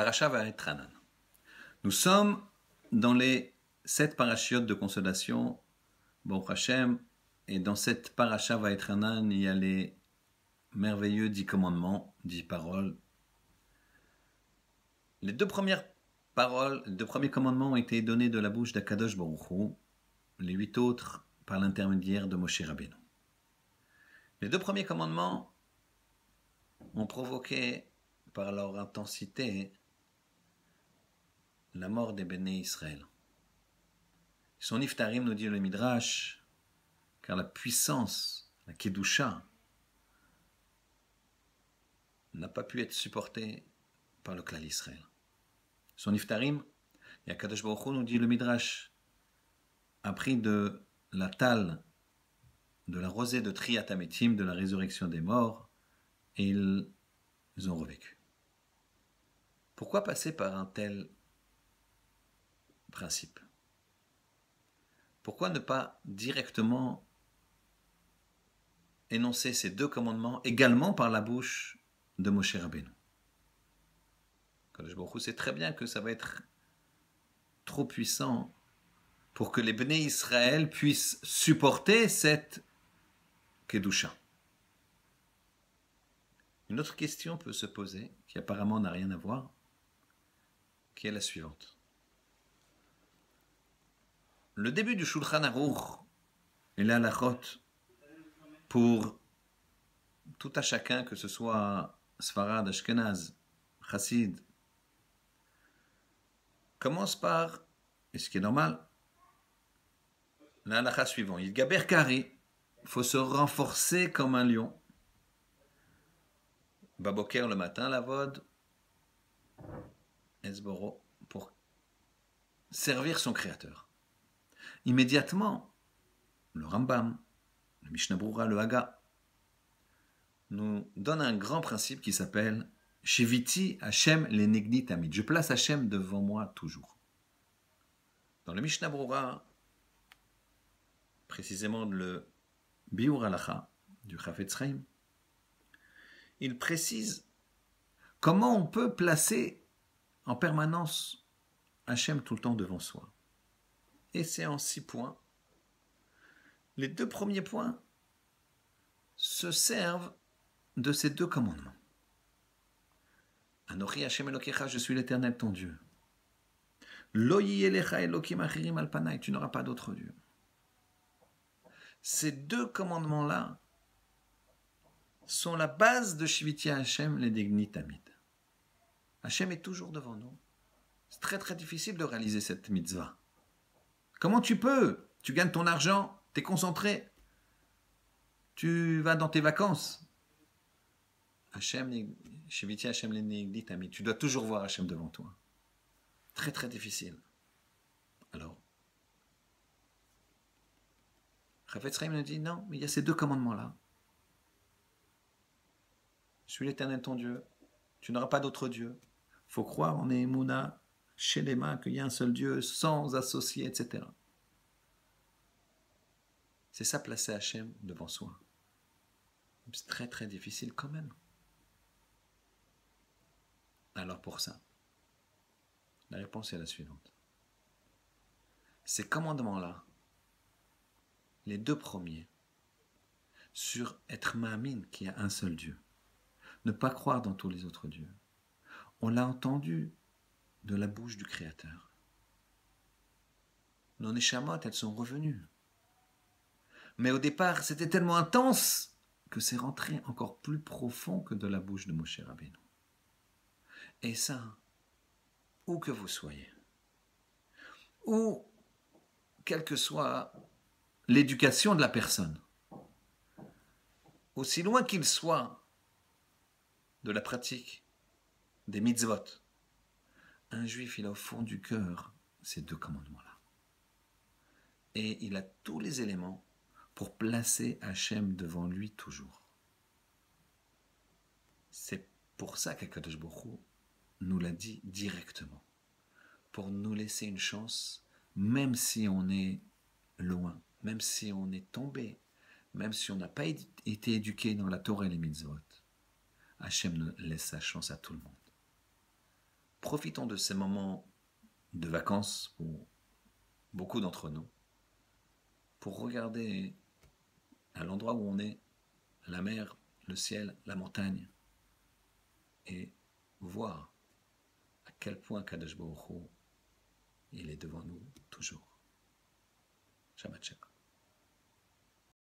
Parasha Vaetranan. Nous sommes dans les sept parachiotes de consolation, Bon Hashem, et dans cette Parasha Vaetranan, il y a les merveilleux dix commandements, dix paroles. Les deux premières paroles, les deux premiers commandements ont été donnés de la bouche d'Akadosh Baruch les huit autres par l'intermédiaire de Moshe Rabbeinu. Les deux premiers commandements ont provoqué par leur intensité la mort des béné Israël. Son iftarim nous dit le Midrash, car la puissance, la Kedusha, n'a pas pu être supportée par le clan Israël. Son iftarim, Yakadosh Baruch nous dit le Midrash, a pris de la talle de la rosée de Triatametim, de la résurrection des morts, et ils ont revécu. Pourquoi passer par un tel Pourquoi ne pas directement énoncer ces deux commandements également par la bouche de Moshe Rabbeinu? Quand sait très bien que ça va être trop puissant pour que les Bnei Israël puissent supporter cette Kedusha. Une autre question peut se poser, qui apparemment n'a rien à voir qui est la suivante. Le début du Shulchan Aruch est la halachot pour tout à chacun, que ce soit Sfarad, Ashkenaz, Chassid, commence par, et ce qui est normal, la halakha suivant. Il gaber kari, il faut se renforcer comme un lion. Baboker le matin, la vode, Esboro pour servir son créateur. Immédiatement, le Rambam, le Mishnah le Haga, nous donne un grand principe qui s'appelle Shiviti Hashem le Tamid. Je place Hashem devant moi toujours. Dans le Mishnah précisément le Biur Alacha du Chafetz il précise comment on peut placer en permanence Hachem tout le temps devant soi. Et c'est en six points. Les deux premiers points se servent de ces deux commandements. Anochi je suis l'éternel ton Dieu. Tu n'auras pas d'autre Dieu. Ces deux commandements-là sont la base de Shiviti Hashem, les Dignitamid. Hachem est toujours devant nous. C'est très très difficile de réaliser cette mitzvah. Comment tu peux? Tu gagnes ton argent, tu es concentré, tu vas dans tes vacances. Hachem, Hachem tu dois toujours voir Hachem devant toi. Très très difficile. Alors, Rafet Sraim nous dit non, mais il y a ces deux commandements-là. Je suis l'éternel ton Dieu, tu n'auras pas d'autre Dieu faut croire en Emouna, chez les mains, qu'il y a un seul Dieu, sans associé, etc. C'est ça, placer Hachem devant soi. C'est très très difficile quand même. Alors pour ça, la réponse est la suivante. Ces commandements-là, les deux premiers, sur être ma'amine, qu'il y a un seul Dieu, ne pas croire dans tous les autres dieux, on l'a entendu de la bouche du Créateur. Nos Neshamot, elles sont revenues. Mais au départ, c'était tellement intense que c'est rentré encore plus profond que de la bouche de Moshe Rabbeinu. Et ça, où que vous soyez, ou quelle que soit l'éducation de la personne, aussi loin qu'il soit de la pratique des mitzvot. Un juif, il a au fond du cœur ces deux commandements-là. Et il a tous les éléments pour placer Hachem devant lui toujours. C'est pour ça qu'Akadosh nous l'a dit directement. Pour nous laisser une chance, même si on est loin, même si on est tombé, même si on n'a pas été éduqué dans la Torah et les mitzvot. Hachem laisse sa chance à tout le monde. Profitons de ces moments de vacances pour beaucoup d'entre nous, pour regarder à l'endroit où on est, la mer, le ciel, la montagne, et voir à quel point Kadosh est devant nous toujours. Shabbat.